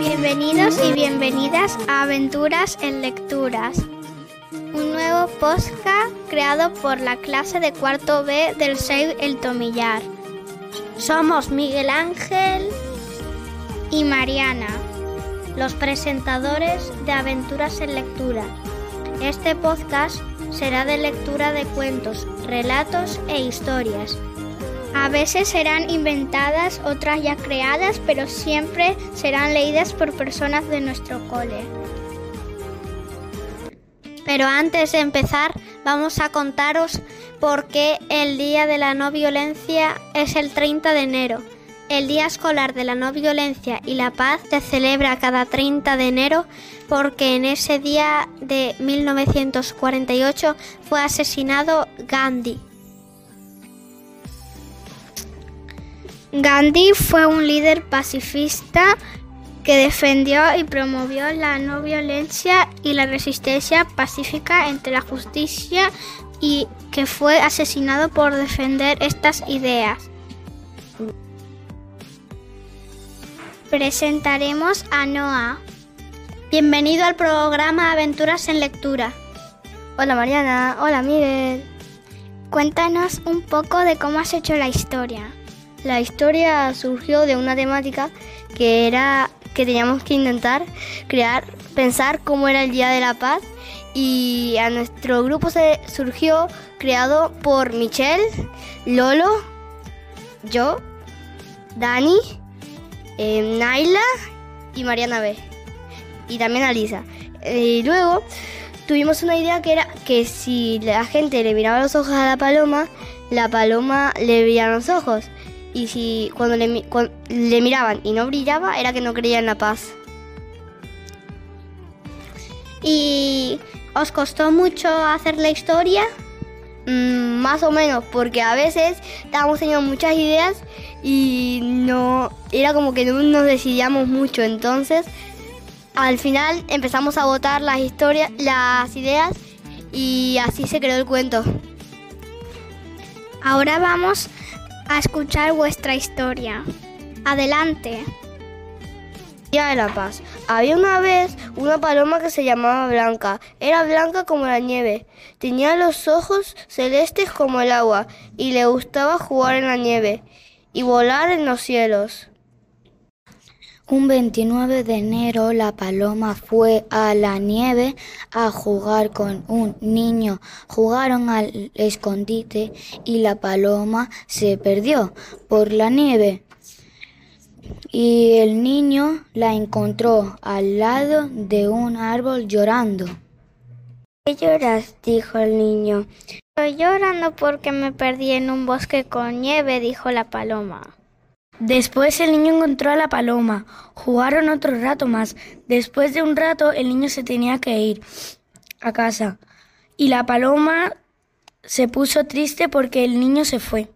Bienvenidos y bienvenidas a Aventuras en Lecturas, un nuevo podcast creado por la clase de cuarto B del SEI El Tomillar. Somos Miguel Ángel y Mariana, los presentadores de Aventuras en Lectura. Este podcast será de lectura de cuentos, relatos e historias. A veces serán inventadas, otras ya creadas, pero siempre serán leídas por personas de nuestro cole. Pero antes de empezar, vamos a contaros por qué el Día de la No Violencia es el 30 de enero. El Día Escolar de la No Violencia y la Paz se celebra cada 30 de enero porque en ese día de 1948 fue asesinado Gandhi. Gandhi fue un líder pacifista que defendió y promovió la no violencia y la resistencia pacífica entre la justicia y que fue asesinado por defender estas ideas. Presentaremos a Noah. Bienvenido al programa Aventuras en Lectura. Hola Mariana, hola Miguel. Cuéntanos un poco de cómo has hecho la historia. La historia surgió de una temática que era que teníamos que intentar crear, pensar cómo era el Día de la Paz y a nuestro grupo se surgió creado por Michelle, Lolo, yo, Dani, eh, Naila y Mariana B. Y también Alisa. Y luego tuvimos una idea que era que si la gente le miraba los ojos a la paloma, la paloma le brillaba los ojos. Y si cuando le, miraban y no brillaba, era que no creía en la paz. ¿Y os costó mucho hacer la historia? Mm, más o menos, porque a veces estábamos teniendo muchas ideas y no era como que no nos decidíamos mucho. Entonces, al final empezamos a votar las historias, las ideas y así se creó el cuento. Ahora vamos a escuchar vuestra historia. Adelante. Día de la Paz. Había una vez una paloma que se llamaba Blanca. Era blanca como la nieve. Tenía los ojos celestes como el agua y le gustaba jugar en la nieve y volar en los cielos. Un 29 de enero la paloma fue a la nieve a jugar con un niño. Jugaron al escondite y la paloma se perdió por la nieve. Y el niño la encontró al lado de un árbol llorando. ¿Qué lloras? dijo el niño. Estoy llorando porque me perdí en un bosque con nieve, dijo la paloma. Después el niño encontró a la paloma. Jugaron otro rato más. Después de un rato el niño se tenía que ir a casa. Y la paloma se puso triste porque el niño se fue.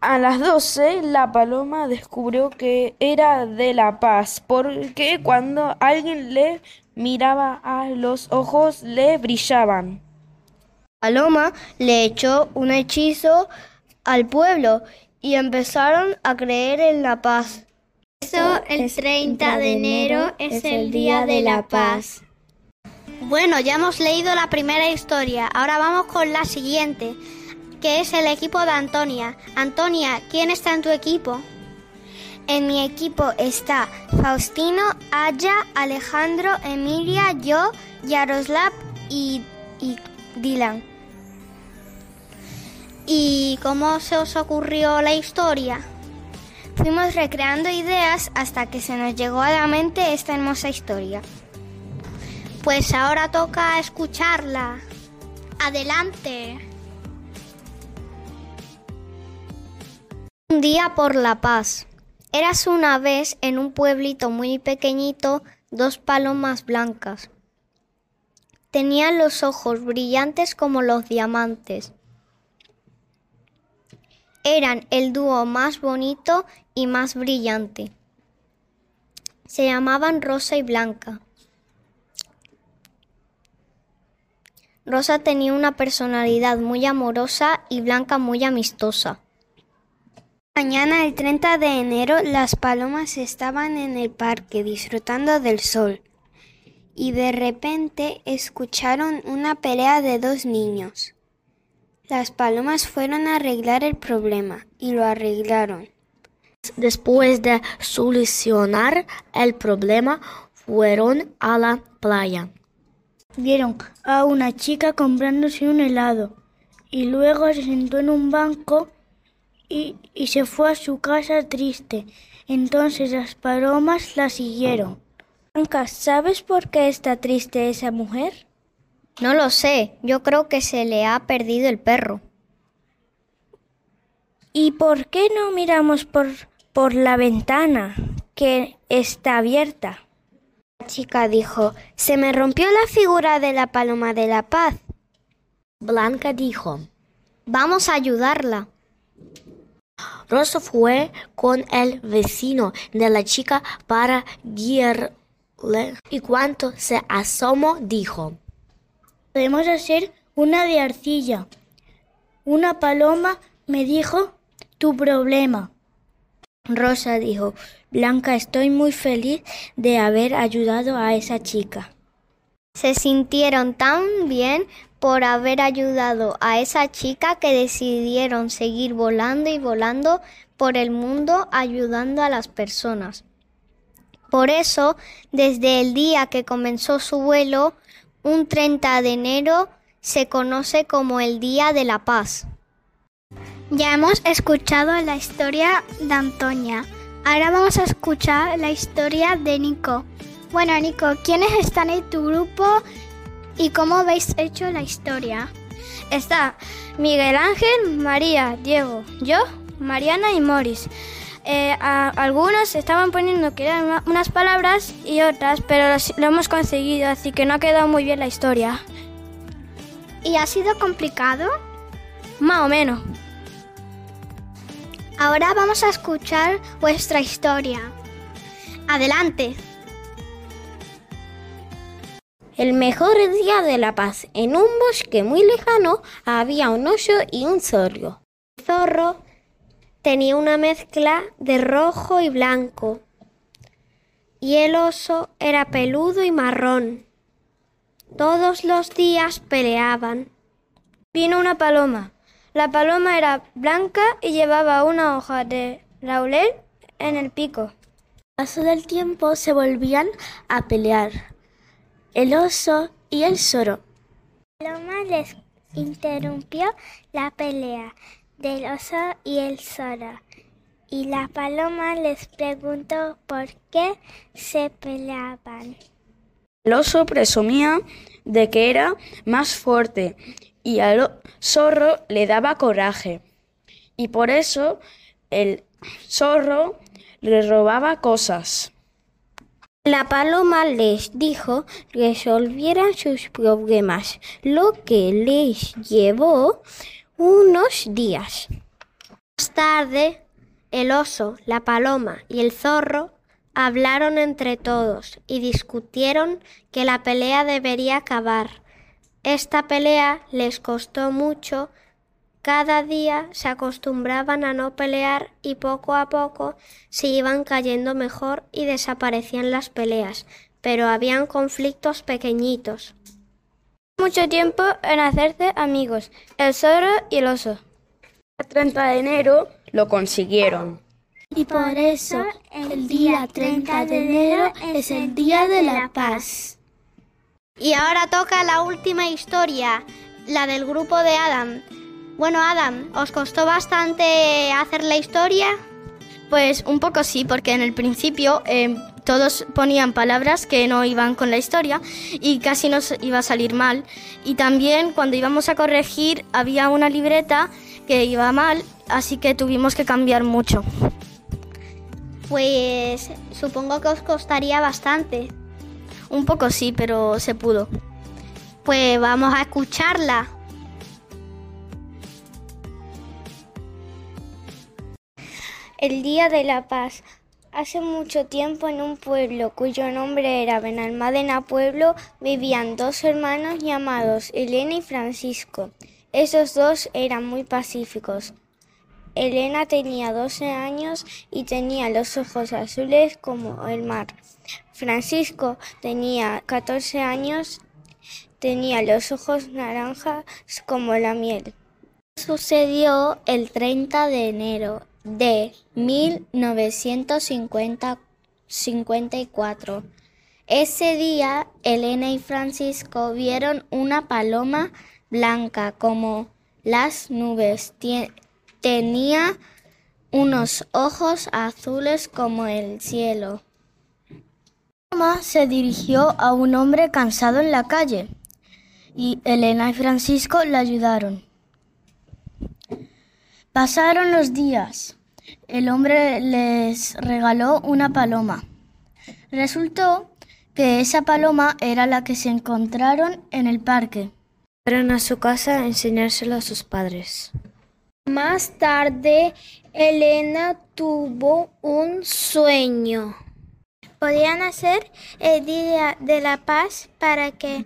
A las 12 la paloma descubrió que era de la paz, porque cuando alguien le miraba a los ojos le brillaban. Paloma le echó un hechizo al pueblo y empezaron a creer en la paz. Eso el 30 de enero es el Día de la Paz. Bueno, ya hemos leído la primera historia, ahora vamos con la siguiente, que es el equipo de Antonia. Antonia, ¿quién está en tu equipo? En mi equipo está Faustino, Aya, Alejandro, Emilia, yo, Yaroslav y, y Dylan. ¿Y cómo se os ocurrió la historia? Fuimos recreando ideas hasta que se nos llegó a la mente esta hermosa historia. Pues ahora toca escucharla. Adelante. Un día por la paz. Eras una vez en un pueblito muy pequeñito dos palomas blancas. Tenían los ojos brillantes como los diamantes. Eran el dúo más bonito y más brillante. Se llamaban Rosa y Blanca. Rosa tenía una personalidad muy amorosa y Blanca muy amistosa. Mañana el 30 de enero las palomas estaban en el parque disfrutando del sol y de repente escucharon una pelea de dos niños. Las palomas fueron a arreglar el problema y lo arreglaron. Después de solucionar el problema, fueron a la playa. Vieron a una chica comprándose un helado y luego se sentó en un banco y, y se fue a su casa triste. Entonces las palomas la siguieron. Blanca, ¿sabes por qué está triste esa mujer? No lo sé, yo creo que se le ha perdido el perro. ¿Y por qué no miramos por, por la ventana que está abierta? La chica dijo, se me rompió la figura de la paloma de la paz. Blanca dijo, Vamos a ayudarla. Rosa fue con el vecino de la chica para guiarle y cuando se asomó dijo, Podemos hacer una de arcilla. Una paloma me dijo tu problema. Rosa dijo, Blanca, estoy muy feliz de haber ayudado a esa chica. Se sintieron tan bien por haber ayudado a esa chica que decidieron seguir volando y volando por el mundo ayudando a las personas. Por eso, desde el día que comenzó su vuelo, un 30 de enero se conoce como el Día de la Paz. Ya hemos escuchado la historia de Antonia. Ahora vamos a escuchar la historia de Nico. Bueno, Nico, ¿quiénes están en tu grupo y cómo habéis hecho la historia? Está Miguel Ángel, María, Diego, yo, Mariana y Moris. Eh, a- algunos estaban poniendo que eran una- unas palabras y otras, pero los- lo hemos conseguido, así que no ha quedado muy bien la historia. ¿Y ha sido complicado? Más o menos. Ahora vamos a escuchar vuestra historia. Adelante. El mejor día de la paz. En un bosque muy lejano había un oso y un zorro. El zorro tenía una mezcla de rojo y blanco. Y el oso era peludo y marrón. Todos los días peleaban. Vino una paloma. La paloma era blanca y llevaba una hoja de laurel en el pico. paso del tiempo se volvían a pelear. El oso y el zorro. Paloma les interrumpió la pelea del oso y el zorro. Y la paloma les preguntó por qué se peleaban. El oso presumía de que era más fuerte y al zorro le daba coraje. Y por eso el zorro le robaba cosas. La paloma les dijo que resolvieran sus problemas, lo que les llevó unos días. Más tarde, el oso, la paloma y el zorro hablaron entre todos y discutieron que la pelea debería acabar. Esta pelea les costó mucho. Cada día se acostumbraban a no pelear y poco a poco se iban cayendo mejor y desaparecían las peleas, pero habían conflictos pequeñitos. Mucho tiempo en hacerse amigos, el zorro y el oso. El 30 de enero lo consiguieron. Y por eso el día 30 de enero es el Día de la Paz. Y ahora toca la última historia, la del grupo de Adam. Bueno, Adam, ¿os costó bastante hacer la historia? Pues un poco sí, porque en el principio eh, todos ponían palabras que no iban con la historia y casi nos iba a salir mal. Y también cuando íbamos a corregir había una libreta que iba mal, así que tuvimos que cambiar mucho. Pues supongo que os costaría bastante. Un poco sí, pero se pudo. Pues vamos a escucharla. El Día de la Paz. Hace mucho tiempo en un pueblo cuyo nombre era Benalmádena Pueblo vivían dos hermanos llamados Elena y Francisco. Esos dos eran muy pacíficos. Elena tenía 12 años y tenía los ojos azules como el mar. Francisco tenía 14 años, tenía los ojos naranjas como la miel. Sucedió el 30 de enero de 1954. Ese día, Elena y Francisco vieron una paloma blanca como las nubes. tenía unos ojos azules como el cielo. La paloma se dirigió a un hombre cansado en la calle y Elena y Francisco le ayudaron. Pasaron los días. El hombre les regaló una paloma. Resultó que esa paloma era la que se encontraron en el parque. Fueron a su casa a enseñárselo a sus padres. Más tarde, Elena tuvo un sueño. Podían hacer el Día de la Paz para que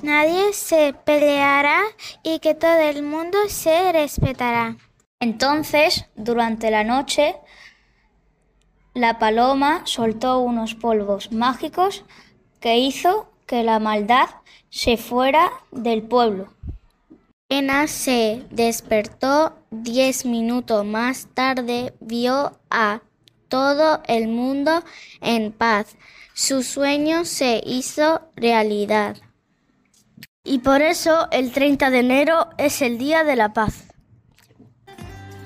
nadie se peleara y que todo el mundo se respetara. Entonces, durante la noche, la paloma soltó unos polvos mágicos que hizo que la maldad se fuera del pueblo. Elena se despertó diez minutos más tarde, vio a todo el mundo en paz. Su sueño se hizo realidad. Y por eso el 30 de enero es el Día de la Paz.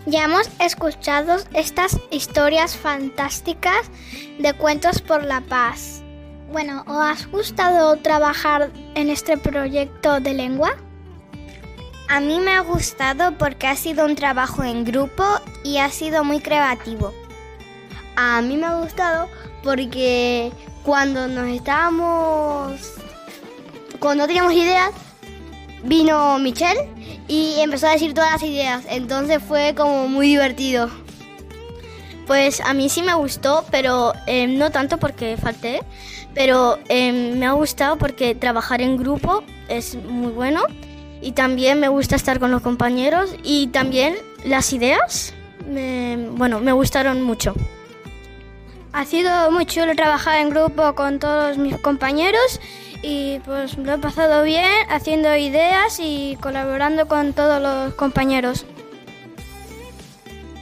Ya hemos escuchado estas historias fantásticas de Cuentos por la Paz. Bueno, ¿os ha gustado trabajar en este proyecto de lengua? A mí me ha gustado porque ha sido un trabajo en grupo y ha sido muy creativo. A mí me ha gustado porque cuando nos estábamos... Cuando teníamos ideas, vino Michelle y empezó a decir todas las ideas. Entonces fue como muy divertido. Pues a mí sí me gustó, pero eh, no tanto porque falté, pero eh, me ha gustado porque trabajar en grupo es muy bueno y también me gusta estar con los compañeros y también las ideas, bueno, me gustaron mucho. Ha sido muy chulo trabajar en grupo con todos mis compañeros y pues lo he pasado bien haciendo ideas y colaborando con todos los compañeros.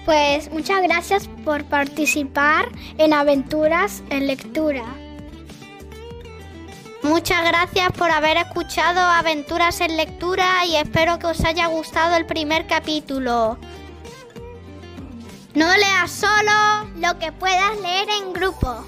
Pues muchas gracias por participar en Aventuras en Lectura. Muchas gracias por haber escuchado Aventuras en Lectura y espero que os haya gustado el primer capítulo. No leas solo lo que puedas leer en grupo.